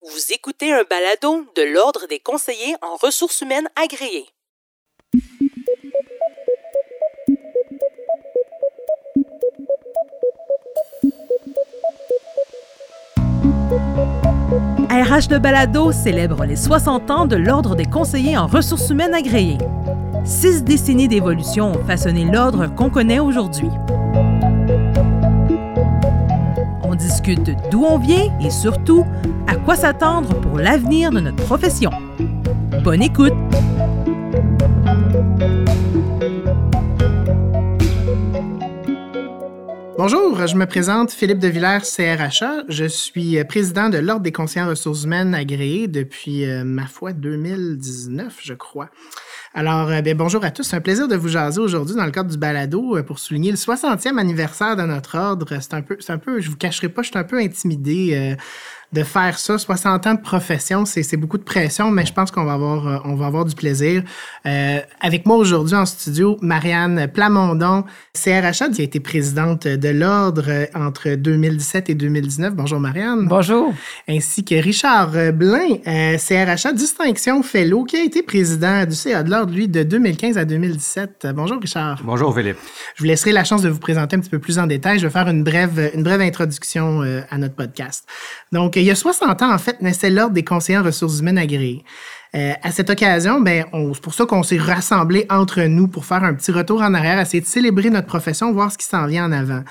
Vous écoutez un balado de l'Ordre des conseillers en ressources humaines agréés. RH de Balado célèbre les 60 ans de l'Ordre des conseillers en ressources humaines agréés. Six décennies d'évolution ont façonné l'ordre qu'on connaît aujourd'hui. D'où on vient et surtout à quoi s'attendre pour l'avenir de notre profession. Bonne écoute! Bonjour, je me présente Philippe de Villers, CRHA. Je suis président de l'Ordre des en ressources humaines agréés depuis, euh, ma foi, 2019, je crois. Alors, euh, bien, bonjour à tous. C'est un plaisir de vous jaser aujourd'hui dans le cadre du balado euh, pour souligner le 60e anniversaire de notre ordre. C'est un peu, c'est un peu, je vous cacherai pas, je suis un peu intimidé de faire ça. 60 ans de profession, c'est beaucoup de pression, mais je pense qu'on va avoir, euh, on va avoir du plaisir. Euh, avec moi aujourd'hui en studio, Marianne Plamondon, CRHA, qui a été présidente de l'Ordre entre 2017 et 2019. Bonjour Marianne. Bonjour. Ainsi que Richard Blain, euh, CRHA Distinction Fellow, qui a été président du CA de l'Ordre, lui, de 2015 à 2017. Bonjour Richard. Bonjour Philippe. Je vous laisserai la chance de vous présenter un petit peu plus en détail. Je vais faire une brève, une brève introduction à notre podcast. Donc, il y a 60 ans, en fait, naissait l'Ordre des conseillers en ressources humaines agréés. Euh, à cette occasion, ben, c'est pour ça qu'on s'est rassemblés entre nous pour faire un petit retour en arrière, essayer de célébrer notre profession, voir ce qui s'en vient en avant.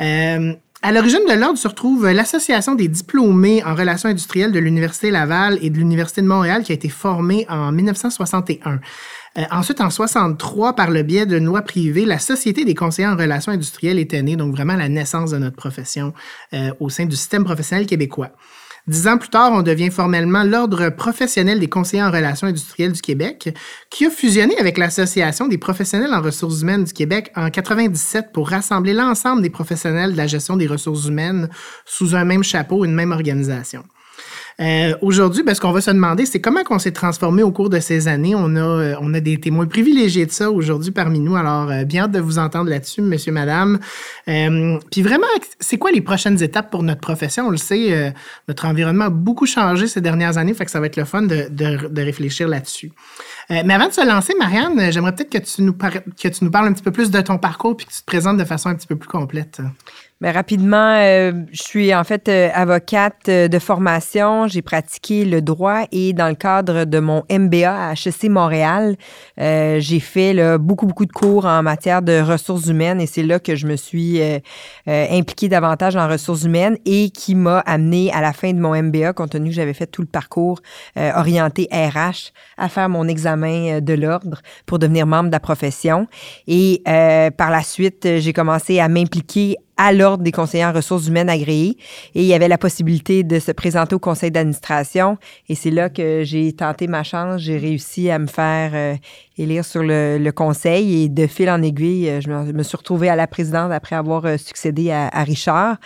Euh, à l'origine de l'ordre se retrouve l'Association des diplômés en relations industrielles de l'Université Laval et de l'Université de Montréal qui a été formée en 1961. Euh, ensuite, en 63, par le biais d'une loi privée, la Société des conseillers en relations industrielles était née, donc vraiment la naissance de notre profession euh, au sein du système professionnel québécois. Dix ans plus tard, on devient formellement l'Ordre professionnel des conseillers en relations industrielles du Québec, qui a fusionné avec l'Association des professionnels en ressources humaines du Québec en 97 pour rassembler l'ensemble des professionnels de la gestion des ressources humaines sous un même chapeau, une même organisation. Euh, Aujourd'hui, ben, ce qu'on va se demander, c'est comment on s'est transformé au cours de ces années. On a, euh, on a des témoins privilégiés de ça aujourd'hui parmi nous. Alors, euh, bien hâte de vous entendre là-dessus, monsieur, madame. Puis vraiment, c'est quoi les prochaines étapes pour notre profession? On le sait, notre environnement a beaucoup changé ces dernières années, fait ça va être le fun de, réfléchir là-dessus. mais avant de se lancer, Marianne, j'aimerais peut-être que, que tu nous parles un petit peu plus de ton parcours puis que tu te présentes de façon un petit peu plus complète. Rapidement, euh, je suis en fait euh, avocate euh, de formation. J'ai pratiqué le droit et dans le cadre de mon MBA à HEC Montréal, j'ai fait là, beaucoup, beaucoup de cours en matière de ressources humaines et c'est là que je me suis impliquée davantage en ressources humaines et qui m'a amené à la fin de mon MBA, compte tenu que j'avais fait tout le parcours orienté RH, à faire mon examen de l'ordre pour devenir membre de la profession. Et par la suite, j'ai commencé à m'impliquer à l'ordre des conseillers en ressources humaines agréés et il y avait la possibilité de se présenter au conseil d'administration. Et c'est là que j'ai tenté ma chance, j'ai réussi à me faire euh, élire sur le, conseil et de fil en aiguille, euh, je me, suis retrouvée à la présidence après avoir euh, succédé à, Richard.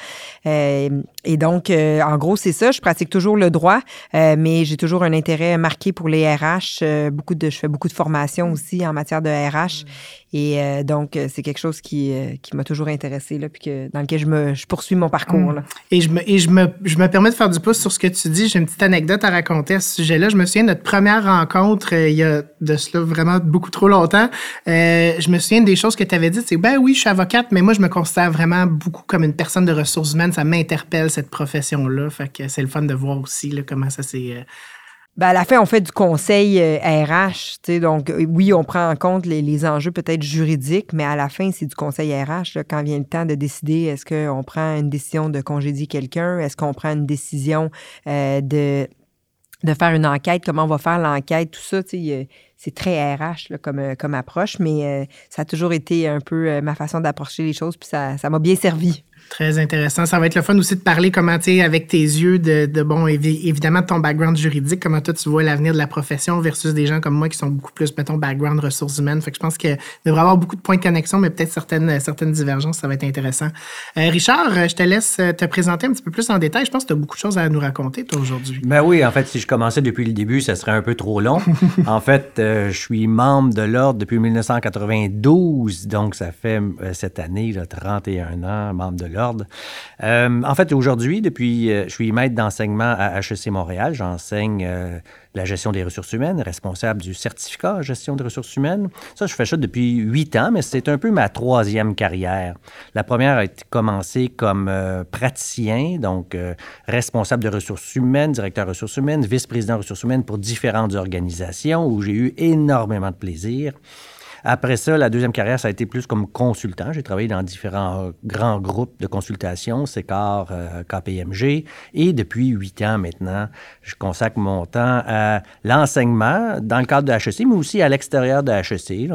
et donc, en gros, c'est ça. Je pratique toujours le droit, mais j'ai toujours un intérêt marqué pour les RH. beaucoup de, je fais beaucoup de formations aussi en matière de RH. Et donc, c'est quelque chose qui, qui m'a toujours intéressé, là, puis que, dans lequel je, me, je poursuis mon parcours. Là. Et, je me, et je, me, je me permets de faire du pouce sur ce que tu dis. J'ai une petite anecdote à raconter à ce sujet-là. Je me souviens de notre première rencontre, il y a de cela vraiment beaucoup trop longtemps. Euh, je me souviens des choses que tu avais dites. C'est ben oui, je suis avocate, mais moi, je me considère vraiment beaucoup comme une personne de ressources humaines. Ça m'interpelle, cette profession-là. Fait que c'est le fun de voir aussi comment ça s'est. Euh, ben à la fin, on fait du conseil RH. Euh, donc, oui, on prend en compte les, enjeux peut-être juridiques, mais à la fin, c'est du conseil RH. Quand vient le temps de décider, est-ce qu'on prend une décision de congédier quelqu'un? Est-ce qu'on prend une décision de de faire une enquête, comment on va faire l'enquête, tout ça, c'est très RH comme, approche, mais euh, ça a toujours été un peu euh, ma façon d'approcher les choses, puis ça m'a bien servi. Très intéressant. Ça va être le fun aussi de parler comment, tu avec tes yeux, de, de, bon, évidemment, de ton background juridique, comment toi, tu vois l'avenir de la profession versus des gens comme moi qui sont beaucoup plus, mettons, background ressources humaines. Fait que je pense qu'il devrait y avoir beaucoup de points de connexion, mais peut-être certaines, certaines divergences. Ça va être intéressant. Euh, Richard, je te laisse te présenter un petit peu plus en détail. Je pense que tu as beaucoup de choses à nous raconter, toi, aujourd'hui. Ben oui, en fait, si je commençais depuis le début, ça serait un peu trop long. en fait, euh, je suis membre de l'Ordre depuis 1992, donc ça fait euh, cette année, là, 31 ans, membre de l'Ordre Euh, en fait, aujourd'hui, depuis, euh, je suis maître d'enseignement à HEC Montréal. J'enseigne euh, la gestion des ressources humaines, responsable du certificat en gestion des ressources humaines. Ça, je fais ça depuis huit ans, mais c'est un peu ma troisième carrière. La première a été commencée comme praticien, donc responsable de ressources humaines, directeur ressources humaines, vice-président ressources humaines pour différentes organisations où j'ai eu énormément de plaisir. Après ça, la deuxième carrière, ça a été plus comme consultant. J'ai travaillé dans différents euh, grands groupes de consultation, CECAR, euh, KPMG, et depuis huit ans maintenant, je consacre mon temps à l'enseignement dans le cadre de HEC, mais aussi à l'extérieur de HEC,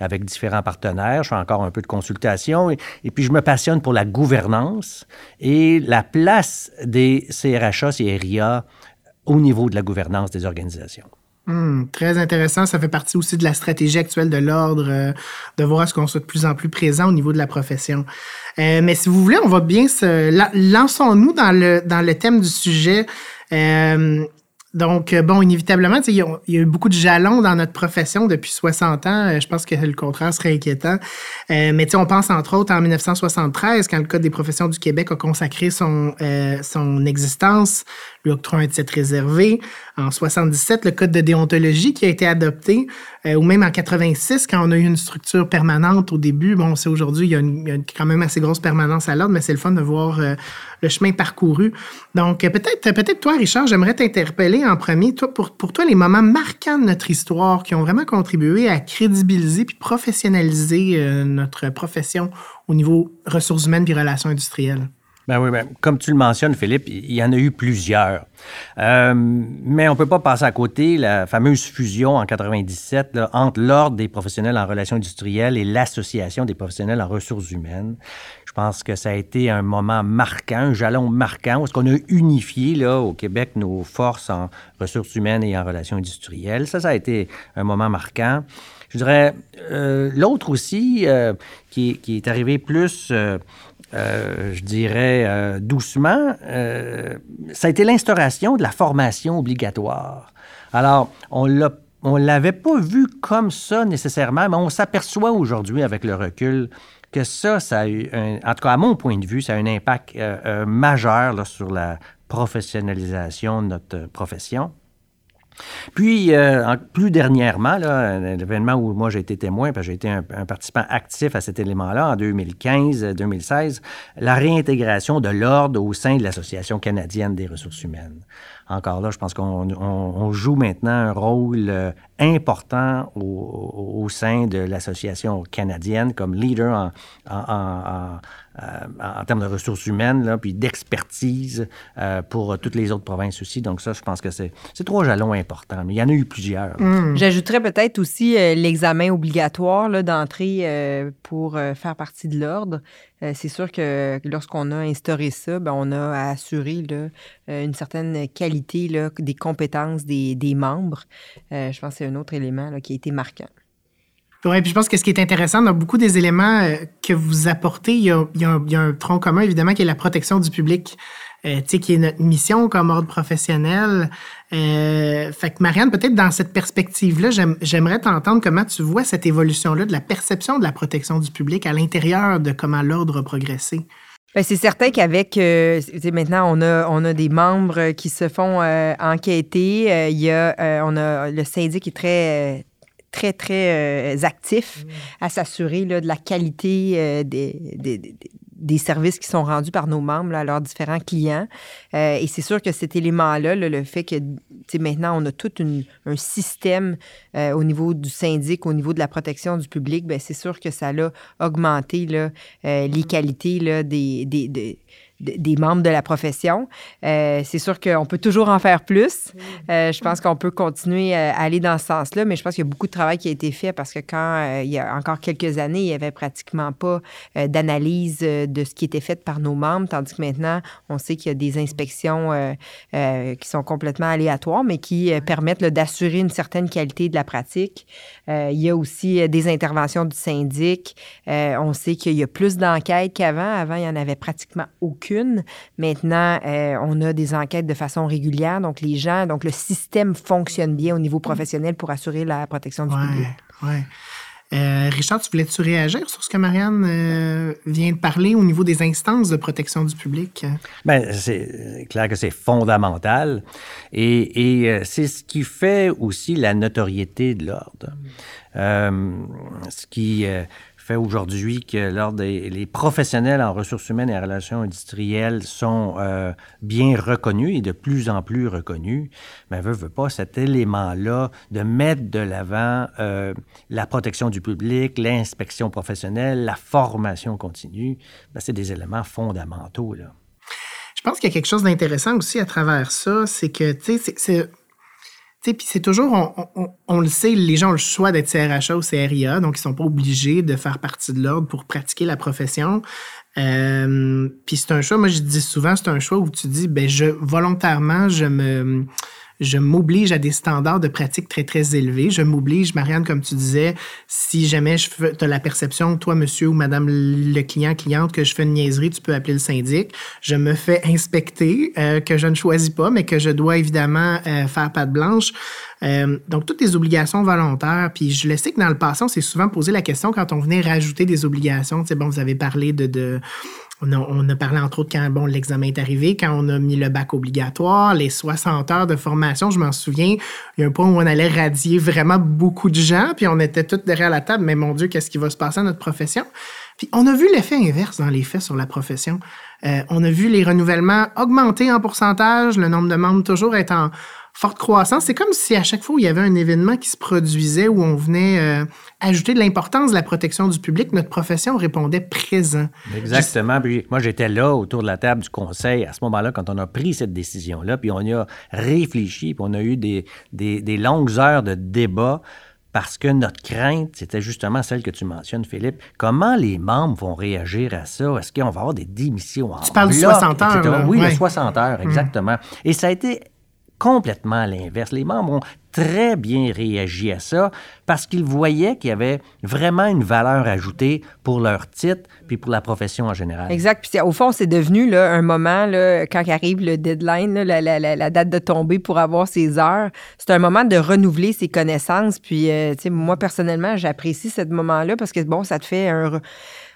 avec différents partenaires. Je fais encore un peu de consultation, et, et, puis je me passionne pour la gouvernance et la place des CRHA, CRIA au niveau de la gouvernance des organisations. Hmm, très intéressant. Ça fait partie aussi de la stratégie actuelle de l'ordre, euh, de voir à ce qu'on soit de plus en plus présent au niveau de la profession. Euh, mais si vous voulez, on va bien se... Lançons-nous dans le, dans le thème du sujet. Euh, donc, bon, inévitablement, il y, il y, a eu beaucoup de jalons dans notre profession depuis 60 ans. Je pense que le contraire serait inquiétant. mais on pense entre autres en 1973, quand le Code des professions du Québec a consacré son, son existence, lui octroie un titre réservé en 77, le code de déontologie qui a été adopté, euh, ou même en 86, quand on a eu une structure permanente au début. Bon, c'est aujourd'hui, il, y a quand même assez grosse permanence à l'ordre, mais c'est le fun de voir euh, le chemin parcouru. Donc, euh, peut-être peut-être toi, Richard, j'aimerais t'interpeller en premier. Toi, pour, pour toi, les moments marquants de notre histoire qui ont vraiment contribué à crédibiliser puis professionnaliser notre profession au niveau ressources humaines et relations industrielles? Ben oui, ben, comme tu le mentionnes, Philippe, il y en a eu plusieurs. Euh, mais on ne peut pas passer à côté la fameuse fusion en 97 entre l'Ordre des professionnels en relations industrielles et l'Association des professionnels en ressources humaines. Je pense que ça a été un moment marquant, un jalon marquant, parce qu'on a unifié là, au Québec nos forces en ressources humaines et en relations industrielles. Ça, ça a été un moment marquant. Je dirais, euh, l'autre aussi, euh, qui, qui, est arrivé plus euh, je dirais doucement, ça a été l'instauration de la formation obligatoire. Alors, on l'a on l'avait pas vu comme ça nécessairement, mais on s'aperçoit aujourd'hui avec le recul que ça, ça a eu, en tout cas à mon point de vue, ça a un impact majeur sur la professionnalisation de notre profession. Puis, euh, plus dernièrement, l'événement où moi j'ai été témoin, parce que j'ai été un, participant actif à cet élément-là en 2015-2016, la réintégration de l'ordre au sein de l'Association canadienne des ressources humaines. Encore là, je pense qu'on joue maintenant un rôle euh, important au, sein de l'Association canadienne comme leader euh, en termes de ressources humaines, là, puis d'expertise euh, pour toutes les autres provinces aussi. Donc ça, je pense que c'est trois jalons importants. Mais il y en a eu plusieurs. Hmm. J'ajouterais peut-être aussi euh, l'examen obligatoire d'entrée pour faire partie de l'ordre. c'est sûr que lorsqu'on a instauré ça, ben, on a assuré là, une certaine qualité là, des compétences des, des membres. je pense que c'est un autre élément là, qui a été marquant. Oui, puis je pense que ce qui est intéressant dans beaucoup des éléments euh, que vous apportez, il y, a, un, tronc commun, évidemment, qui est la protection du public, euh, qui est notre mission comme ordre professionnel. Euh, fait que Marianne, peut-être dans cette perspective-là, j'aimerais t'entendre comment tu vois cette évolution-là de la perception de la protection du public à l'intérieur de comment l'ordre a progressé. Ben, c'est certain qu'avec euh, maintenant on a on a des membres qui se font enquêter. il y a on a le syndic est très très, très euh, actif à s'assurer de la qualité euh, des, des, des, services qui sont rendus par nos membres à leurs différents clients. Euh, et c'est sûr que cet élément-là, le fait que maintenant on a tout une, un système au niveau du syndic, au niveau de la protection du public, ben, c'est sûr que ça a augmenté là, les qualités là, des, des des membres de la profession. Euh, c'est sûr qu'on peut toujours en faire plus. Euh, je pense qu'on peut continuer à aller dans ce sens-là, mais je pense qu'il y a beaucoup de travail qui a été fait parce que quand euh, il y a encore quelques années, il n'y avait pratiquement pas d'analyse de ce qui était fait par nos membres, tandis que maintenant, on sait qu'il y a des inspections qui sont complètement aléatoires, mais qui permettent d'assurer une certaine qualité de la pratique. il y a aussi des interventions du syndic. on sait qu'il y a plus d'enquêtes qu'avant. Avant, il n'y en avait pratiquement aucune Maintenant, euh, on a des enquêtes de façon régulière. Donc, les gens, donc le système fonctionne bien au niveau professionnel pour assurer la protection du public. Oui. Euh, Richard, tu voulais-tu réagir sur ce que Marianne euh, vient de parler au niveau des instances de protection du public? Bien, c'est clair que c'est fondamental et, et euh, c'est ce qui fait aussi la notoriété de l'ordre. Euh, ce qui fait aujourd'hui que lors des les professionnels en ressources humaines et en relations industrielles sont euh, bien reconnus et de plus en plus reconnus, mais veut, veut pas cet élément-là de mettre de l'avant euh, la protection du public, l'inspection professionnelle, la formation continue, ben, c'est des éléments fondamentaux. Là. Je pense qu'il y a quelque chose d'intéressant aussi à travers ça, c'est que, tu sais, c'est puis c'est toujours, on, on, le sait, les gens ont le choix d'être CRHA ou CRIA, donc ils sont pas obligés de faire partie de l'ordre pour pratiquer la profession. Euh, puis c'est un choix, moi je dis souvent, c'est un choix où tu dis, ben je volontairement, je me je m'oblige à des standards de pratique très, très élevés. Je m'oblige, Marianne, comme tu disais, si jamais tu as la perception, toi, monsieur ou madame le client, cliente, que je fais une niaiserie, tu peux appeler le syndic. Je me fais inspecter, euh, que je ne choisis pas, mais que je dois évidemment euh, faire patte blanche. Euh, donc, toutes les obligations volontaires. Puis, je le sais que dans le passé, on s'est souvent posé la question quand on venait rajouter des obligations. Tu sais, bon, vous avez parlé de, de on a, parlé entre autres quand l'examen est arrivé, quand on a mis le bac obligatoire, les 60 heures de formation, je m'en souviens, il y a un point où on allait radier vraiment beaucoup de gens, puis on était tous derrière la table, mais mon Dieu, qu'est-ce qui va se passer à notre profession? Puis on a vu l'effet inverse dans les faits sur la profession. Euh, on a vu les renouvellements augmenter en pourcentage, le nombre de membres toujours être en, forte croissance. C'est comme si à chaque fois où il y avait un événement qui se produisait, où on venait euh, ajouter de l'importance de la protection du public, notre profession répondait présent. Exactement. Puis moi, j'étais là autour de la table du conseil à ce moment-là quand on a pris cette décision-là, puis on y a réfléchi, puis on a eu des, des, des longues heures de débat parce que notre crainte, c'était justement celle que tu mentionnes, Philippe. Comment les membres vont réagir à ça? Est-ce qu'on va avoir des démissions en Tu parles de 60 heures. Oui, de 60 heures, mm. exactement. Et ça a été complètement l'inverse. Les membres ont très bien réagi à ça parce qu'ils voyaient qu'il y avait vraiment une valeur ajoutée pour leur titre puis pour la profession en général. Exact. Puis au fond, c'est devenu un moment, là, quand arrive le deadline, la, date de tomber pour avoir ses heures, c'est un moment de renouveler ses connaissances. Puis, euh, moi, personnellement, j'apprécie ce moment-là parce que, bon, ça te fait un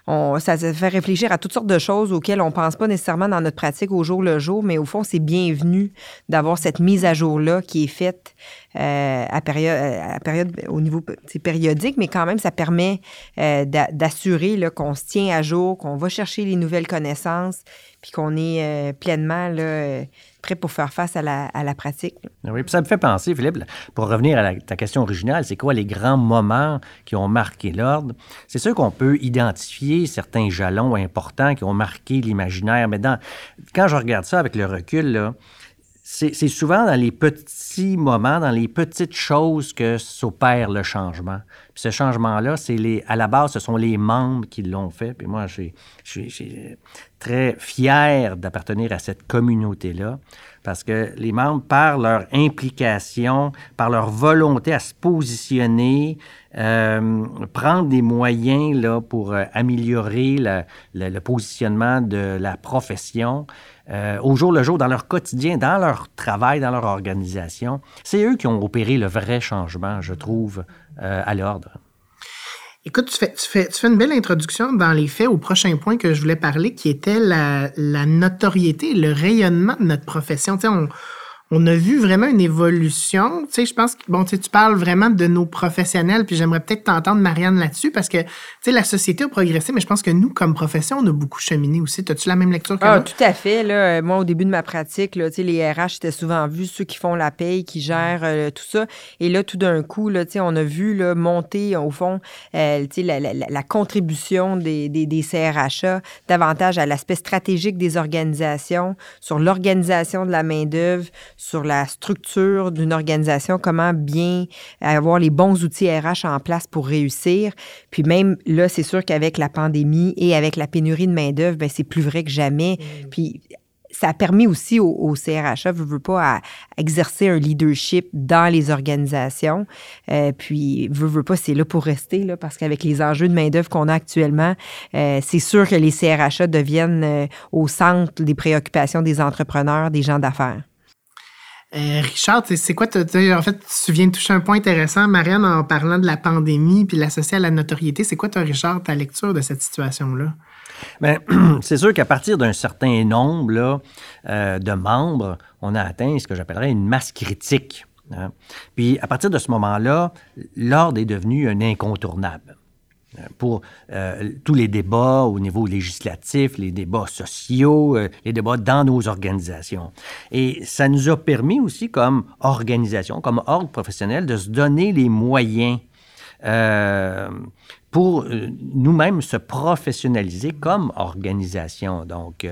on, ça fait réfléchir à toutes sortes de choses auxquelles on pense pas nécessairement dans notre pratique au jour le jour, mais au fond, c'est bienvenu d'avoir cette mise à jour-là qui est faite euh, à, période, euh, à période au niveau périodique, mais quand même, ça permet euh, d'assurer qu'on se tient à jour, qu'on va chercher les nouvelles connaissances, puis qu'on est pleinement là, prêt pour faire face à la, pratique. Oui, puis ça me fait penser, Philippe, pour revenir à ta question originale, c'est quoi les grands moments qui ont marqué l'ordre? C'est sûr qu'on peut identifier certains jalons importants qui ont marqué l'imaginaire, mais dans, quand je regarde ça avec le recul, là, c'est souvent dans les petits moments, dans les petites choses que s'opère le changement. Puis ce changement-là, c'est les, à la base, ce sont les membres qui l'ont fait. Puis moi, je suis très fier d'appartenir à cette communauté-là parce que les membres, par leur implication, par leur volonté à se positionner, euh, prendre des moyens là, pour euh, améliorer le positionnement de la profession, euh, au jour le jour, dans leur quotidien, dans leur travail, dans leur organisation. C'est eux qui ont opéré le vrai changement, je trouve, euh, à l'ordre. Écoute, tu fais, tu, fais, tu fais, une belle introduction dans les faits au prochain point que je voulais parler, qui était la, notoriété, le rayonnement de notre profession. Tu on a vu vraiment une évolution. Tu sais, je pense que, bon, tu, tu parles vraiment de nos professionnels, puis j'aimerais peut-être t'entendre, Marianne, là-dessus, parce que, tu sais, la société a progressé, mais je pense que nous, comme profession, on a beaucoup cheminé aussi. As-tu la même lecture que ah, moi? Tout à fait. Là, moi, au début de ma pratique, là, tu sais, les RH étaient souvent vus, ceux qui font la paye, qui gèrent euh, tout ça. Et là, tout d'un coup, là, tu sais, on a vu là, monter, au fond, euh, tu sais, la, la, la, contribution des, des, des CRHA davantage à l'aspect stratégique des organisations, sur l'organisation de la main-d'œuvre, sur la structure d'une organisation, comment bien avoir les bons outils RH en place pour réussir. Puis même là, c'est sûr qu'avec la pandémie et avec la pénurie de main-d'œuvre, ben, c'est plus vrai que jamais. Mm. Puis ça a permis aussi au, au CRHA, je veux pas, à exercer un leadership dans les organisations. Euh, puis, veux, veux pas, c'est là pour rester, là, parce qu'avec les enjeux de main-d'œuvre qu'on a actuellement, euh, c'est sûr que les CRHA deviennent euh, au centre des préoccupations des entrepreneurs, des gens d'affaires. Euh, Richard, c'est quoi, fait, tu viens de toucher un point intéressant, Marianne, en parlant de la pandémie puis l'associer à la notoriété. C'est quoi, toi, Richard, ta lecture de cette situation-là? Bien, c'est sûr qu'à partir d'un certain nombre euh, de membres, on a atteint ce que j'appellerais une masse critique. Hein. Puis à partir de ce moment-là, l'ordre est devenu un incontournable pour euh, tous les débats au niveau législatif, les débats sociaux, euh, les débats dans nos organisations. Et ça nous a permis aussi, comme organisation, comme ordre professionnel, de se donner les moyens euh, pour nous-mêmes se professionnaliser comme organisation. Donc,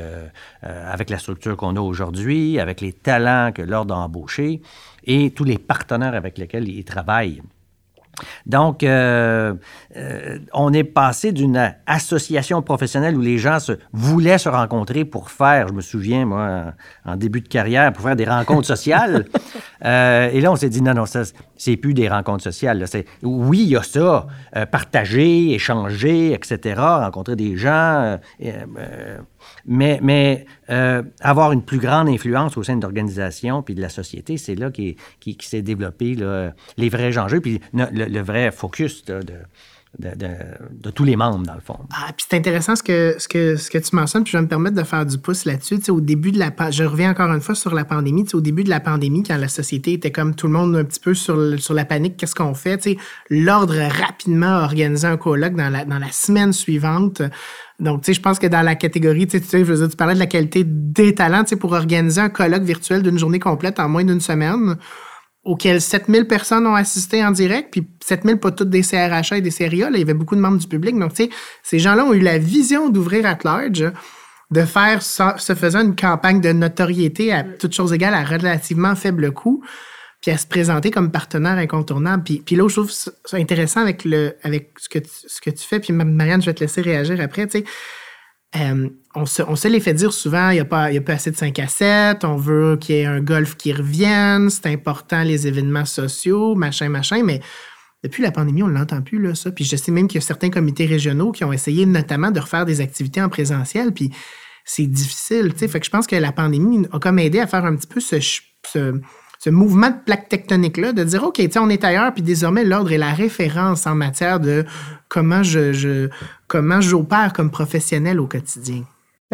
avec la structure qu'on a aujourd'hui, avec les talents que l'ordre a embauchés et tous les partenaires avec lesquels il travaille. Donc, euh, euh, on est passé d'une association professionnelle où les gens se, voulaient se rencontrer pour faire, je me souviens, moi, en, début de carrière, pour faire des rencontres sociales. Euh, et là, on s'est dit, non, non, ça, c'est plus des rencontres sociales. oui, il y a ça, partager, échanger, etc., rencontrer des gens mais, euh, avoir une plus grande influence au sein de l'organisation puis de la société, c'est là qui, qui, s'est développé les vrais enjeux, puis le, vrai focus de, de, tous les membres, dans le fond. Ah, puis c'est intéressant ce que, ce, que, ce que tu mentionnes, puis je vais me permettre de faire du pouce là-dessus. au début de la je reviens encore une fois sur la pandémie. au début de la pandémie, quand la société était comme tout le monde un petit peu sur, sur la panique, qu'est-ce qu'on fait? L'ordre rapidement a organisé un colloque dans la, dans la semaine suivante. Donc, tu sais, je pense que dans la catégorie, tu sais, tu parlais de la qualité des talents, tu sais, pour organiser un colloque virtuel d'une journée complète en moins d'une semaine auquel 7000 personnes ont assisté en direct, puis 7000 pas toutes des CRHA et des CRIA, il y avait beaucoup de membres du public. Donc, tu sais, ces gens-là ont eu la vision d'ouvrir at large, de faire, se faisant une campagne de notoriété à toutes choses égales, à relativement faible coût, puis à se présenter comme partenaire incontournable. Puis, puis là, je trouve ça intéressant avec, le, avec ce, que tu, ce que tu fais, puis Marianne, je vais te laisser réagir après, tu sais, euh, on, se, les fait dire souvent, il n'y a, pas, a pas assez de 5 à 7, on veut qu'il y ait un golf qui revienne, c'est important les événements sociaux, machin, machin, mais depuis la pandémie, on ne l'entend plus, là, ça. Puis je sais même qu'il y a certains comités régionaux qui ont essayé notamment de refaire des activités en présentiel, puis c'est difficile, tu sais. Fait que je pense que la pandémie a comme aidé à faire un petit peu ce, mouvement de plaque tectonique-là, de dire, OK, on est ailleurs, puis désormais, l'ordre est la référence en matière de comment je, je comment j'opère comme professionnel au quotidien.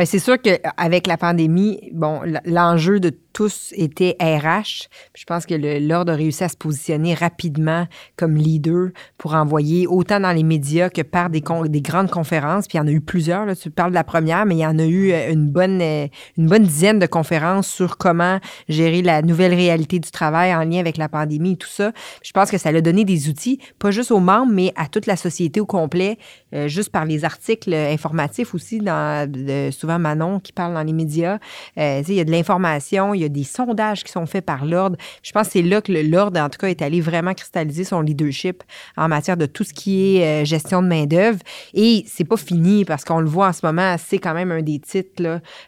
Bien, c'est sûr qu'avec la pandémie, bon, l'enjeu de tous étaient RH. Je pense que l'Ordre a réussi à se positionner rapidement comme leader pour envoyer autant dans les médias que par des, des grandes conférences. Puis il y en a eu plusieurs. Là. Tu parles de la première, mais il y en a eu euh, une bonne, euh, une bonne dizaine de conférences sur comment gérer la nouvelle réalité du travail en lien avec la pandémie et tout ça. Je pense que ça a donné des outils, pas juste aux membres, mais à toute la société au complet, euh, juste par les articles informatifs aussi, dans, souvent Manon qui parle dans les médias. il y a de l'information, il y a des sondages qui sont faits par l'Ordre. Je pense que c'est là que l'Ordre, en tout cas, est allé vraiment cristalliser son leadership en matière de tout ce qui est euh, gestion de main-d'œuvre. Et c'est pas fini parce qu'on le voit en ce moment, c'est quand même un des titres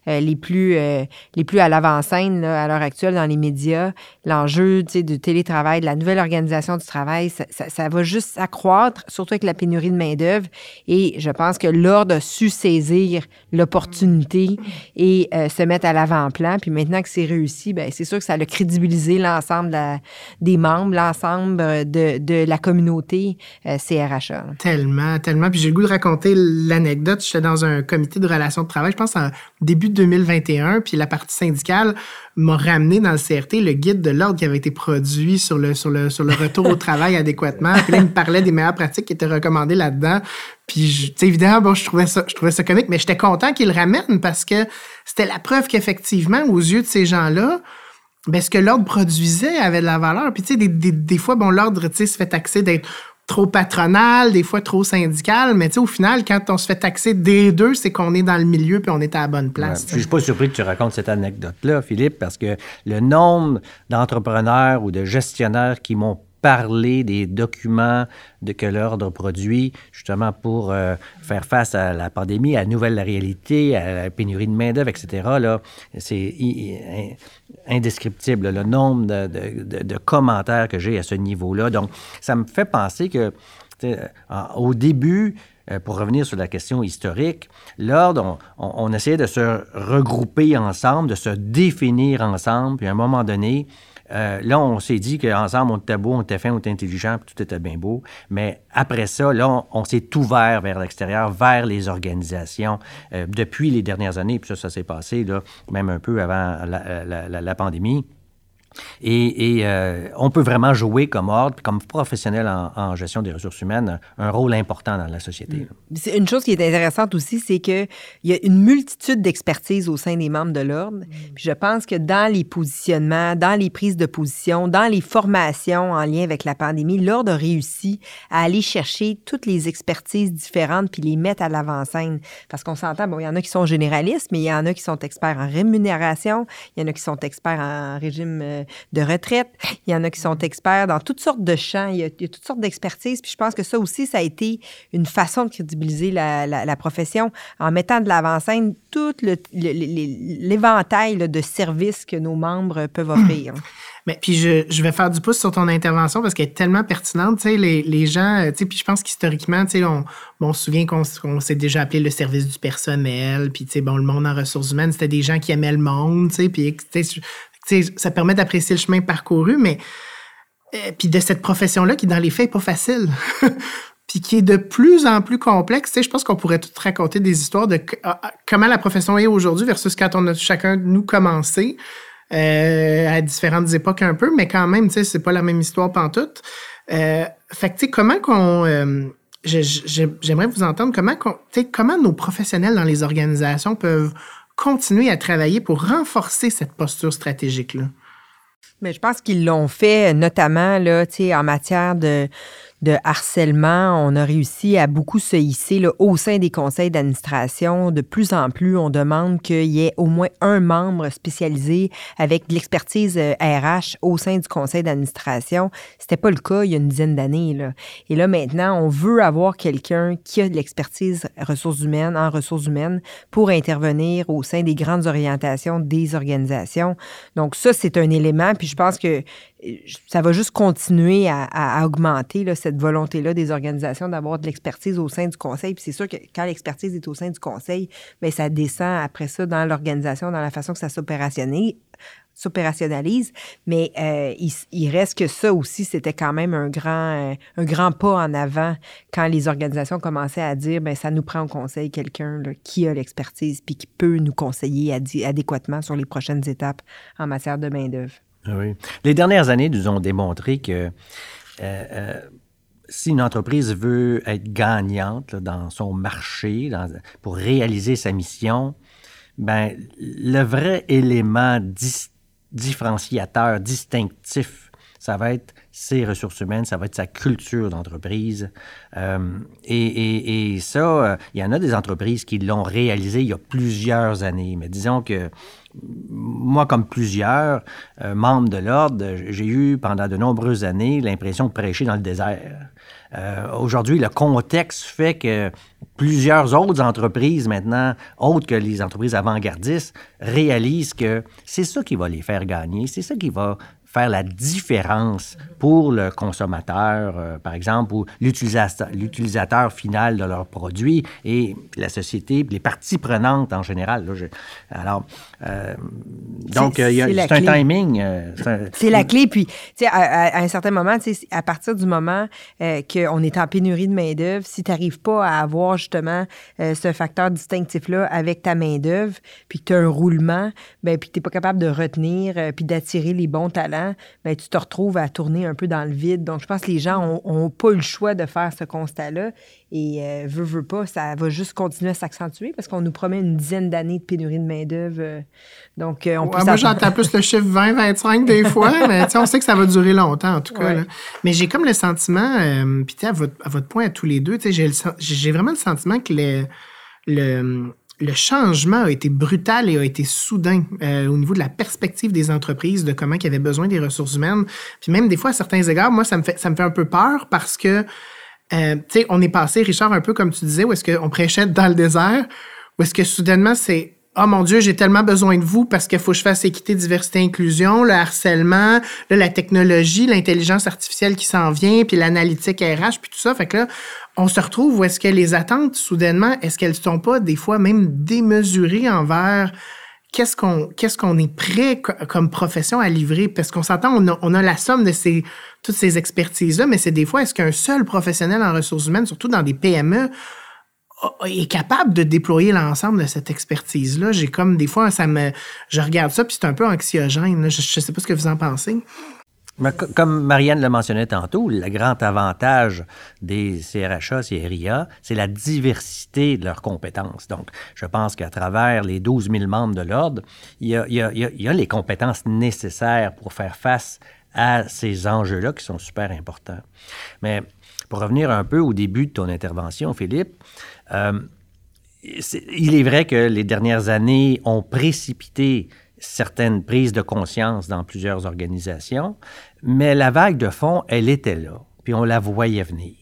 euh, les, plus, euh, les plus à l'avant-scène à l'heure actuelle dans les médias. L'enjeu du télétravail, de la nouvelle organisation du travail, ça, ça, va juste s'accroître, surtout avec la pénurie de main-d'œuvre. Et je pense que l'Ordre a su saisir l'opportunité et se mettre à l'avant-plan. Puis maintenant que c'est réussi, ben, c'est sûr que ça a crédibilisé l'ensemble des membres, l'ensemble de, de, la communauté euh, CRHA. Tellement, tellement. Puis j'ai le goût de raconter l'anecdote. J'étais dans un comité de relations de travail, je pense en début 2021, puis la partie syndicale m'a ramené dans le CRT le guide de l'ordre qui avait été produit sur le, sur le, sur le retour au travail adéquatement. Puis là, il me parlait des meilleures pratiques qui étaient recommandées là-dedans. Puis, tu évidemment, bon, je trouvais ça, je trouvais ça comique, mais j'étais content qu'il le ramène parce que c'était la preuve qu'effectivement, aux yeux de ces gens-là, ben, ce que l'ordre produisait avait de la valeur. Puis, tu sais, des, des, des, fois, bon, l'ordre, tu sais, se fait taxer d'être trop patronal, des fois trop syndical, mais tu sais, au final, quand on se fait taxer des deux, c'est qu'on est dans le milieu puis on est à la bonne place. je suis pas surpris que tu racontes cette anecdote-là, Philippe, parce que le nombre d'entrepreneurs ou de gestionnaires qui m'ont parler des documents de que l'ordre produit, justement pour euh, faire face à la pandémie, à la nouvelle réalité, à la pénurie de main-d'œuvre, etc. C'est indescriptible le nombre de, commentaires que j'ai à ce niveau-là. Donc, ça me fait penser que au début, euh, pour revenir sur la question historique, l'ordre, on, essayait de se regrouper ensemble, de se définir ensemble, puis à un moment donné, euh, là, on s'est dit qu'ensemble, on était beau, on était fin, on était intelligent, puis tout était bien beau. Mais après ça, là, on, s'est ouvert vers l'extérieur, vers les organisations. Euh, depuis les dernières années, puis ça, ça s'est passé, là, même un peu avant la pandémie. Et, euh, on peut vraiment jouer comme ordre, comme professionnel en, gestion des ressources humaines, un rôle important dans la société. Mm. Une chose qui est intéressante aussi, c'est qu'il y a une multitude d'expertises au sein des membres de l'ordre. Mm. je pense que dans les positionnements, dans les prises de position, dans les formations en lien avec la pandémie, l'ordre a réussi à aller chercher toutes les expertises différentes puis les mettre à l'avant-scène. Parce qu'on s'entend, bon, il y en a qui sont généralistes, mais il y en a qui sont experts en rémunération, il y en a qui sont experts en régime euh, de retraite. Il y en a qui sont experts dans toutes sortes de champs. Il y a, toutes sortes d'expertises. Puis je pense que ça aussi, ça a été une façon de crédibiliser la, profession en mettant de l'avant-scène tout l'éventail de services que nos membres peuvent offrir. Mais puis je, vais faire du pouce sur ton intervention parce qu'elle est tellement pertinente. Tu sais, les, gens, tu sais, puis je pense qu'historiquement, tu sais, on, on, se souvient qu'on s'est déjà appelé le service du personnel. Puis tu sais, bon, le monde en ressources humaines, c'était des gens qui aimaient le monde. Tu sais, puis ça permet d'apprécier le chemin parcouru, mais euh, puis de cette profession-là qui, dans les faits, n'est pas facile. puis qui est de plus en plus complexe. je pense qu'on pourrait tout raconter des histoires de ah, ah, comment la profession est aujourd'hui versus quand on a chacun de nous commencé euh, à différentes époques un peu, mais quand même, tu sais, c'est pas la même histoire pantoute. Euh, fait que, comment qu'on... Euh, j'aimerais vous entendre comment, comment nos professionnels dans les organisations peuvent continuer à travailler pour renforcer cette posture stratégique-là? Mais je pense qu'ils l'ont fait notamment là, en matière de, de harcèlement, on a réussi à beaucoup se hisser là, au sein des conseils d'administration. De plus en plus, on demande qu'il y ait au moins un membre spécialisé avec de l'expertise RH euh, au sein du conseil d'administration. C'était pas le cas il y a une dizaine d'années. Là. Et là, maintenant, on veut avoir quelqu'un qui a de l'expertise ressources humaines en ressources humaines pour intervenir au sein des grandes orientations des organisations. Donc ça, c'est un élément. Puis je pense que ça va juste continuer à, augmenter cette volonté-là des organisations d'avoir de l'expertise au sein du conseil. Puis c'est sûr que quand l'expertise est au sein du conseil, bien, ça descend après ça dans l'organisation, dans la façon que ça s'opérationnalise. Mais euh, il, reste que ça aussi, c'était quand même un grand, un grand pas en avant quand les organisations commençaient à dire, ben ça nous prend au conseil quelqu'un qui a l'expertise puis qui peut nous conseiller adéquatement sur les prochaines étapes en matière de main-d'œuvre. Ah oui. Les dernières années nous ont démontré que euh, euh, si une entreprise veut être gagnante dans son marché, pour réaliser sa mission, ben, le vrai élément différenciateur, distinctif, ça va être ses ressources humaines, ça va être sa culture d'entreprise. Euh, et, et, ça, il y en a des entreprises qui l'ont réalisé il y a plusieurs années, mais disons que moi, comme plusieurs euh, membres de l'ordre, j'ai eu pendant de nombreuses années l'impression de prêcher dans le désert. Euh, aujourd'hui, le contexte fait que plusieurs autres entreprises maintenant, autres que les entreprises avant-gardistes, réalisent que c'est ça qui va les faire gagner, c'est ça qui va faire la différence pour le consommateur, euh, par exemple, ou l'utilisateur final de leur produit et la société, les parties prenantes en général. alors, euh, donc, c'est un timing. Euh, c'est la clé. Puis, tu sais, à, un certain moment, à partir du moment qu'on est en pénurie de main-d'œuvre, si tu n'arrives pas à avoir justement ce facteur distinctif-là avec ta main-d'œuvre, puis que tu as un roulement, ben, puis tu n'es pas capable de retenir, puis d'attirer les bons talents, ben, tu te retrouves à tourner un peu dans le vide. Donc, je pense que les gens n'ont pas eu le choix de faire ce constat-là. Et euh, veut, veut pas, ça va juste continuer à s'accentuer parce qu'on nous promet une dizaine d'années de pénurie de main-d'œuvre. Euh, donc, euh, on peut Moi, j'entends plus le chiffre 20, 25 des fois, mais on sait que ça va durer longtemps, en tout cas. Mais j'ai comme le sentiment, puis à votre, à votre point à tous les deux, j'ai vraiment le sentiment que le, le le changement a été brutal et a été soudain euh, au niveau de la perspective des entreprises, de comment ils avaient besoin des ressources humaines. Puis même des fois, à certains égards, moi, ça me fait, ça me fait un peu peur parce que, euh, tu sais, on est passé, Richard, un peu comme tu disais, où est-ce qu'on prêchait dans le désert, où est-ce que soudainement, c'est oh mon Dieu, j'ai tellement besoin de vous parce qu'il faut que je fasse équité, diversité, inclusion, le harcèlement, la technologie, l'intelligence artificielle qui s'en vient, puis l'analytique RH, puis tout ça. Fait que là, on se retrouve où est-ce que les attentes, soudainement, est-ce qu'elles ne sont pas des fois même démesurées envers qu'est-ce qu'on qu'est-ce qu'on est prêt comme profession à livrer? Parce qu'on s'entend on a, on a, la somme de ces toutes ces expertises là mais c'est des fois est-ce qu'un seul professionnel en ressources humaines surtout dans des PME est capable de déployer l'ensemble de cette expertise là j'ai comme des fois ça me je regarde ça puis c'est un peu anxiogène je, je sais pas ce que vous en pensez. Comme Marianne le mentionnait tantôt, le grand avantage des CRHA, CRIA, c'est la diversité de leurs compétences. Donc, je pense qu'à travers les 12 000 membres de l'Ordre, il il y a les compétences nécessaires pour faire face à ces enjeux-là qui sont super importants. Mais pour revenir un peu au début de ton intervention, Philippe, euh, il est vrai que les dernières années ont précipité certaines prises de conscience dans plusieurs organisations, mais la vague de fond, elle était là, puis on la voyait venir.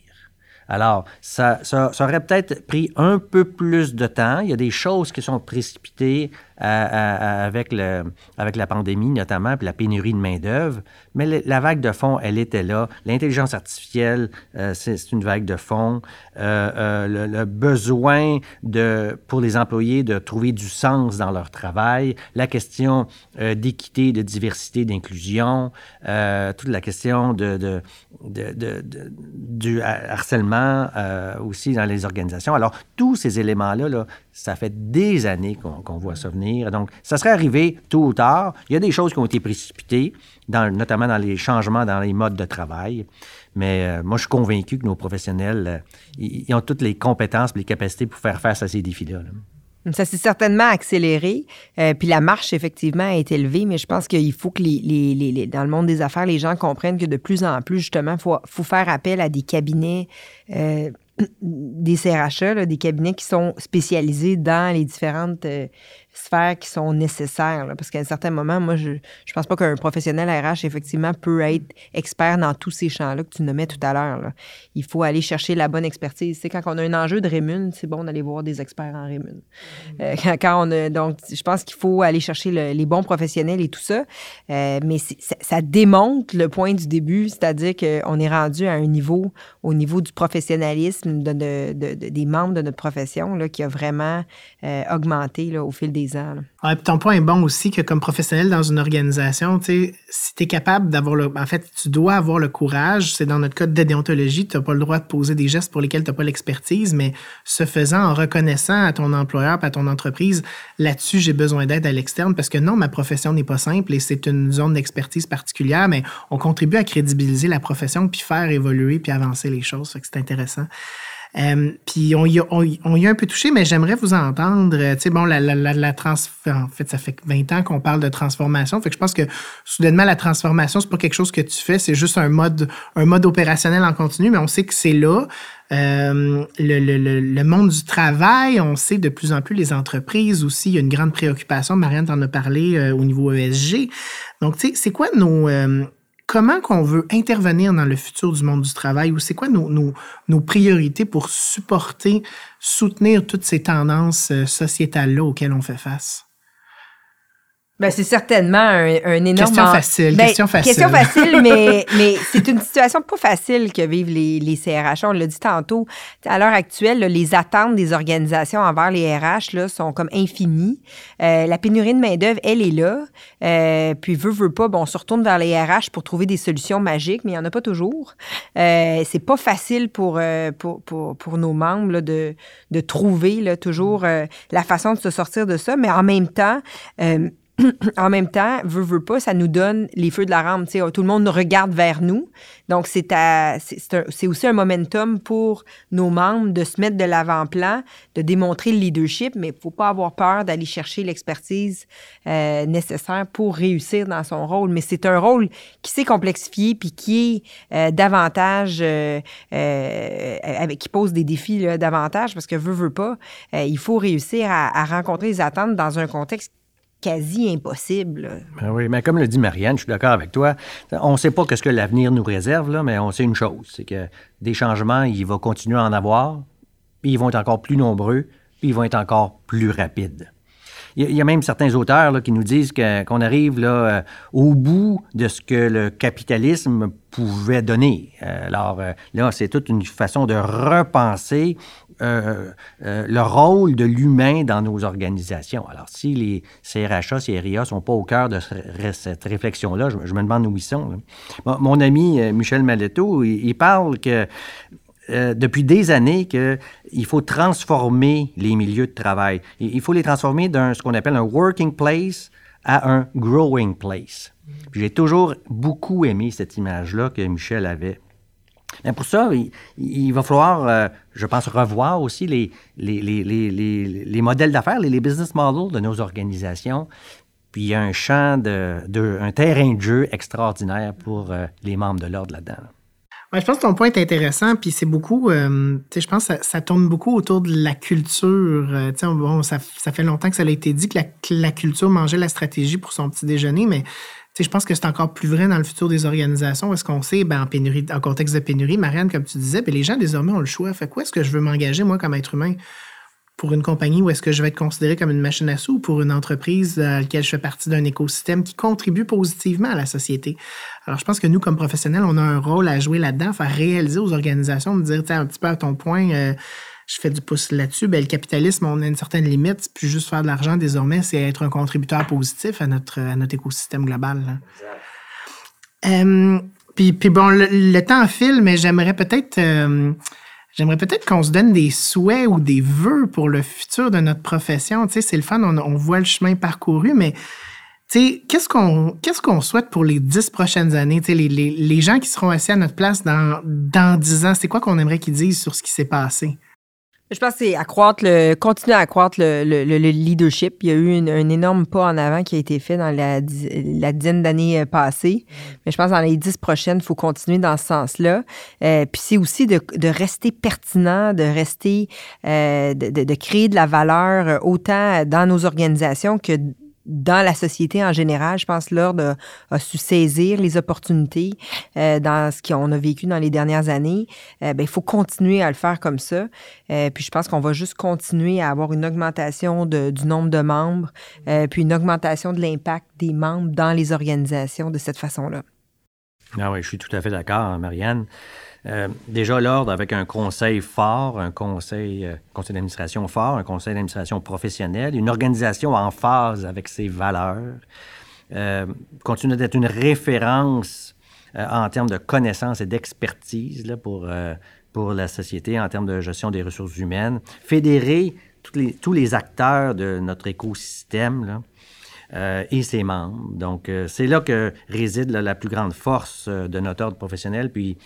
Alors, ça, ça, ça aurait peut-être pris un peu plus de temps. Il y a des choses qui sont précipitées avec, le, avec la pandémie notamment, puis la pénurie de main-d'œuvre. Mais la vague de fond, elle était là. L'intelligence artificielle, euh, c'est une vague de fond. Euh, euh, le, besoin de, pour les employés de trouver du sens dans leur travail, la question d'équité, de diversité, d'inclusion, toute la question de, du harcèlement aussi dans les organisations. Alors, tous ces éléments-là, là, ça fait des années qu'on voit ça venir. Donc, ça serait arrivé tôt ou tard. Il y a des choses qui ont été précipitées, notamment dans les changements dans les modes de travail. Mais euh, moi, je suis convaincu que nos professionnels, euh, ils, ont toutes les compétences et les capacités pour faire face à ces défis-là. Ça s'est certainement accéléré. Euh, puis la marche, effectivement, été élevée, mais je pense qu'il faut que dans le monde des affaires, les gens comprennent que de plus en plus, justement, il faut, faire appel à des cabinets des CRHA, des cabinets qui sont spécialisés dans les différentes sphères qui sont nécessaires. parce qu'à un certain moment, moi, je ne pense pas qu'un professionnel RH, effectivement, peut être expert dans tous ces champs-là que tu nommais tout à l'heure. Il faut aller chercher la bonne expertise. C'est quand on a un enjeu de rémun, c'est bon d'aller voir des experts en rémun. Mm-hmm. Euh, quand, on a, donc, je pense qu'il faut aller chercher les bons professionnels et tout ça. Euh, mais ça, démontre le point du début, c'est-à-dire qu'on est rendu à un niveau, au niveau du professionnalisme de, des membres de notre profession, là, qui a vraiment euh, augmenté là, au fil des ton point est bon aussi que comme professionnel dans une organisation, si tu es capable d'avoir le. En fait, tu dois avoir le courage. C'est dans notre code de déontologie, tu n'as pas le droit de poser des gestes pour lesquels tu n'as pas l'expertise, mais ce faisant, en reconnaissant à ton employeur à ton entreprise, là-dessus, j'ai besoin d'aide à l'externe parce que non, ma profession n'est pas simple et c'est une zone d'expertise particulière, mais on contribue à crédibiliser la profession puis faire évoluer puis avancer les choses. c'est intéressant. Euh, puis on y, a, on, y, a un peu touché, mais j'aimerais vous entendre. Euh, tu sais, bon, la, la, la, En fait, ça fait 20 ans qu'on parle de transformation. Fait que je pense que soudainement, la transformation, c'est pas quelque chose que tu fais, c'est juste un mode, un mode opérationnel en continu, mais on sait que c'est là. Euh, le, le, le, monde du travail, on sait de plus en plus les entreprises aussi, il y a une grande préoccupation. Marianne t'en a parlé au niveau ESG. Donc, tu sais, c'est quoi nos comment qu'on veut intervenir dans le futur du monde du travail ou c'est quoi nos, nos, priorités pour supporter, soutenir toutes ces tendances euh, sociétales-là auxquelles on fait face? Ben, c'est certainement un, un, énorme... Question facile, ben, question facile. Question facile, mais, mais c'est une situation pas facile que vivent les, les CRH. On l'a dit tantôt. À l'heure actuelle, les attentes des organisations envers les RH là, sont comme infinies. Euh, la pénurie de main-d'œuvre, elle est là. Euh, puis, veut, veut pas, bon, on se retourne vers les RH pour trouver des solutions magiques, mais il n'y en a pas toujours. Euh, c'est pas facile pour, euh, pour, pour, pour, nos membres là, de, de trouver là, toujours euh, la façon de se sortir de ça, mais en même temps, en même temps, veut, veut pas, ça nous donne les feux de la rampe. tout le monde regarde vers nous. Donc, c'est, c'est, aussi un momentum pour nos membres de se mettre de l'avant-plan, de démontrer le leadership, mais il faut pas avoir peur d'aller chercher l'expertise euh, nécessaire pour réussir dans son rôle. Mais c'est un rôle qui s'est complexifié puis qui est euh, davantage, euh, avec, qui pose des défis davantage parce que veut, veut pas, il faut réussir à, à rencontrer les attentes dans un contexte quasi impossible. Ben oui, mais comme le dit Marianne, je suis d'accord avec toi. On ne sait pas ce que l'avenir nous réserve, là, mais on sait une chose, c'est que des changements, il va continuer à en avoir, puis ils vont être encore plus nombreux, puis ils vont être encore plus rapides. il y, a même certains auteurs qui nous disent qu'on arrive là, au bout de ce que le capitalisme pouvait donner. alors là, c'est toute une façon de repenser euh, euh, le rôle de l'humain dans nos organisations. Alors, si les CRHA, CRIA ne sont pas au cœur de cette réflexion-là, je, me demande où ils sont. mon ami euh, Michel Maletto, il, parle que depuis des années qu'il faut transformer les milieux de travail. Il, faut les transformer d'un ce qu'on appelle un working place à un growing place. J'ai toujours beaucoup aimé cette image-là que Michel avait. Mais pour ça, il, va falloir, euh, je pense, revoir aussi les, les, les, les modèles d'affaires, les, business models de nos organisations. Puis il y a un champ, de, un terrain de jeu extraordinaire pour euh, les membres de l'ordre là-dedans. je pense que ton point est intéressant, puis c'est beaucoup, euh, je pense que ça, tourne beaucoup autour de la culture. bon, ça, fait longtemps que ça a été dit que la, la, culture mangeait la stratégie pour son petit déjeuner, mais je pense que c'est encore plus vrai dans le futur des organisations. Est-ce qu'on sait, ben, en pénurie, en contexte de pénurie, Marianne, comme tu disais, ben, les gens désormais ont le choix. Fait quoi est-ce que je veux m'engager, moi, comme être humain, pour une compagnie où est-ce que je vais être considéré comme une machine à sous ou pour une entreprise à laquelle je fais partie d'un écosystème qui contribue positivement à la société? Alors, je pense que nous, comme professionnels, on a un rôle à jouer là-dedans, faire réaliser aux organisations, de dire, un petit peu à ton point, euh, je fais du pouce là-dessus, ben, le capitalisme, on a une certaine limite. Puis juste faire de l'argent désormais, c'est être un contributeur positif à notre, à notre écosystème global. Euh, puis, puis, bon, le, temps file, mais j'aimerais peut-être euh, j'aimerais peut-être qu'on se donne des souhaits ou des vœux pour le futur de notre profession. Tu sais, c'est le fun, on, voit le chemin parcouru, mais tu sais, qu'est-ce qu'on qu'est-ce qu'on souhaite pour les dix prochaines années? Tu sais, les, les, les, gens qui seront assis à notre place dans, dans dix ans, c'est quoi qu'on aimerait qu'ils disent sur ce qui s'est passé? Je pense que c'est accroître le, continuer à accroître le, le, leadership. Il y a eu un énorme pas en avant qui a été fait dans la, la dizaine d'années euh, passées. Mais je pense que dans les dix prochaines, il faut continuer dans ce sens-là. Euh, puis c'est aussi de, de, rester pertinent, de rester, euh, de, de, de, créer de la valeur euh, autant dans nos organisations que dans la société en général, je pense l'ordre a, su saisir les opportunités euh, dans ce qu'on a vécu dans les dernières années. Euh, ben, il faut continuer à le faire comme ça. Euh, puis je pense qu'on va juste continuer à avoir une augmentation du nombre de membres, puis une augmentation de l'impact des membres dans les organisations de cette façon-là. Ah oui, je suis tout à fait d'accord, Marianne. Euh, déjà, l'ordre avec un conseil fort, un conseil, euh, conseil d'administration fort, un conseil d'administration professionnel, une organisation en phase avec ses valeurs, euh, continue d'être une référence en termes de connaissances et d'expertise pour, pour la société, en termes de gestion des ressources humaines, fédérer les, tous les acteurs de notre écosystème. Et ses membres. Donc, c'est là que réside la plus grande force de notre ordre professionnel. Puis,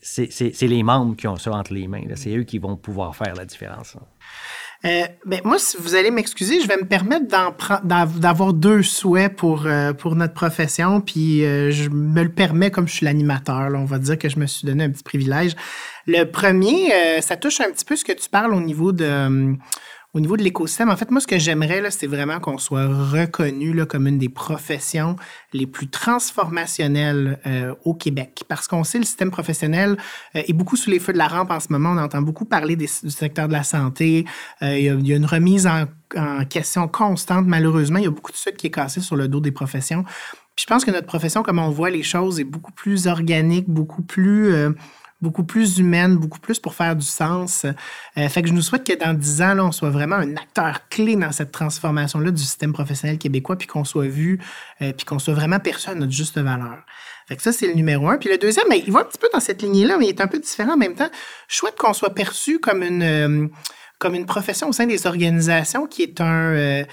c'est les membres qui ont ça entre les mains. C'est eux qui vont pouvoir faire la différence. Euh, ben, moi, si vous allez m'excuser, je vais me permettre d'avoir deux souhaits pour, euh, notre profession, puis euh, je me le permets comme je suis l'animateur. On va dire que je me suis donné un petit privilège. Le premier, ça touche un petit peu ce que tu parles au niveau de au niveau de l'écosystème, en fait, moi, ce que j'aimerais, c'est vraiment qu'on soit reconnu comme une des professions les plus transformationnelles euh, au Québec. Parce qu'on sait le système professionnel euh, est beaucoup sous les feux de la rampe en ce moment. On entend beaucoup parler du secteur de la santé. Euh, il, y a, une remise en, en, question constante. Malheureusement, il y a beaucoup de sucre qui est cassé sur le dos des professions. Puis je pense que notre profession, comme on voit les choses, est beaucoup plus organique, beaucoup plus beaucoup plus humaine, beaucoup plus pour faire du sens. Euh, fait que je nous souhaite que dans dix ans, on soit vraiment un acteur clé dans cette transformation-là du système professionnel québécois, puis qu'on soit vu, euh, puis qu'on soit vraiment perçu à notre juste valeur. Fait que ça, c'est le numéro un. Puis le deuxième, mais il va un petit peu dans cette lignée-là, mais il est un peu différent en même temps. Je souhaite qu'on soit perçu comme une, euh, comme une profession au sein des organisations qui est un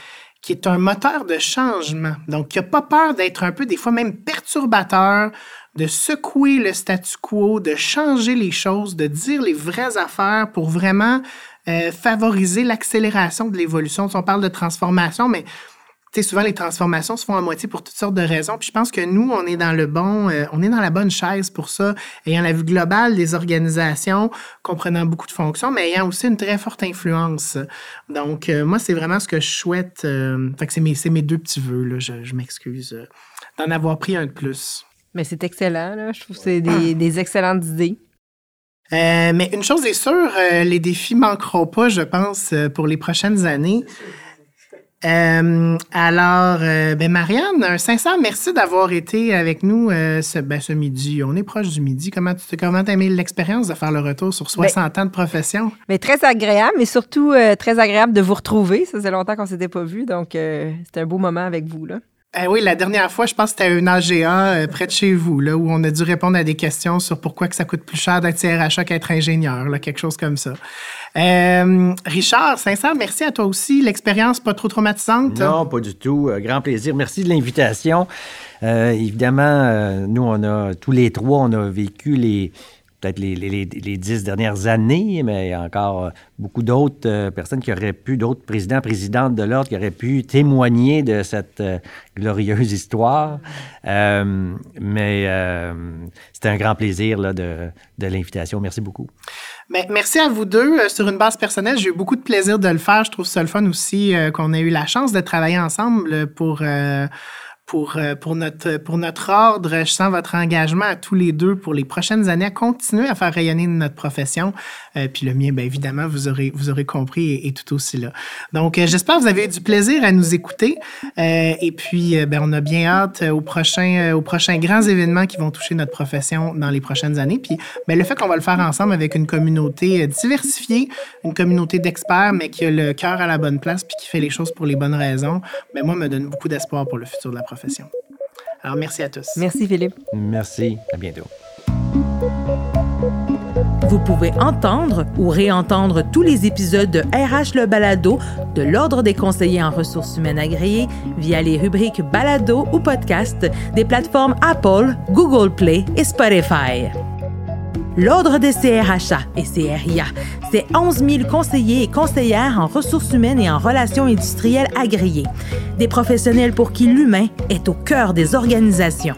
qui est un moteur de changement. Donc, qui n'a pas peur d'être un peu, des fois même perturbateur, de secouer le statu quo, de changer les choses, de dire les vraies affaires pour vraiment euh, favoriser l'accélération de l'évolution. On parle de transformation, mais souvent les transformations se font à moitié pour toutes sortes de raisons. Puis je pense que nous, on est dans le bon, euh, on est dans la bonne chaise pour ça, ayant la vue globale des organisations, comprenant beaucoup de fonctions, mais ayant aussi une très forte influence. Donc euh, moi, c'est vraiment ce que je souhaite. fait que c'est mes, mes, deux petits vœux, là, je, je m'excuse d'en avoir pris un de plus. Mais c'est excellent, là. Je trouve que c'est des, excellentes idées. Euh, mais une chose est sûre, euh, les défis manqueront pas, je pense, euh, pour les prochaines années. Euh, alors, euh, ben Marianne, un sincère merci d'avoir été avec nous euh, ce, ben, ce midi. On est proche du midi. Comment tu comment as aimé l'expérience de faire le retour sur 60 ans de profession? Mais très agréable, mais surtout très agréable de vous retrouver. Ça faisait longtemps qu'on s'était pas vu, donc c'était un beau moment avec vous. Là. Eh oui, la dernière fois, je pense que c'était un AGA près de chez vous, là, où on a dû répondre à des questions sur pourquoi que ça coûte plus cher d'être CRHA qu'être ingénieur, là, quelque chose comme ça. Euh, Richard, sincère, merci à toi aussi. L'expérience pas trop traumatisante? Non, pas du tout. Euh, grand plaisir. Merci de l'invitation. Euh, évidemment, nous, on a tous les trois, on a vécu les peut-être les, dix dernières années, mais encore beaucoup d'autres personnes qui auraient pu, d'autres présidents, présidentes de l'ordre qui auraient pu témoigner de cette glorieuse histoire. mais c'était un grand plaisir là, de, l'invitation. Merci beaucoup. Merci à vous deux. Euh, sur une base personnelle, j'ai eu beaucoup de plaisir de le faire. Je trouve ça le fun aussi euh, qu'on ait eu la chance de travailler ensemble pour euh, pour, euh, pour, notre, pour notre ordre. Je sens votre engagement à tous les deux pour les prochaines années à continuer à faire rayonner notre profession. Euh, puis le mien, bien évidemment, vous aurez, vous aurez compris, et, tout aussi là. Donc, euh, j'espère que vous avez eu du plaisir à nous écouter. et puis, ben, on a bien hâte aux prochains, aux prochains grands événements qui vont toucher notre profession dans les prochaines années. Puis, ben, le fait qu'on va le faire ensemble avec une communauté diversifiée, une communauté d'experts, mais qui a le cœur à la bonne place puis qui fait les choses pour les bonnes raisons, ben, moi, me donne beaucoup d'espoir pour le futur de la profession. Alors, merci à tous. Merci, Philippe. Merci. À bientôt. Vous pouvez entendre ou réentendre tous les épisodes de RH Le Balado de l'Ordre des conseillers en ressources humaines agréées via les rubriques Balado ou podcast des plateformes Apple, Google Play et Spotify. L'Ordre des CRHA et CRIA, c'est 11 000 conseillers et conseillères en ressources humaines et en relations industrielles agréées. Des professionnels pour qui l'humain est au cœur des organisations.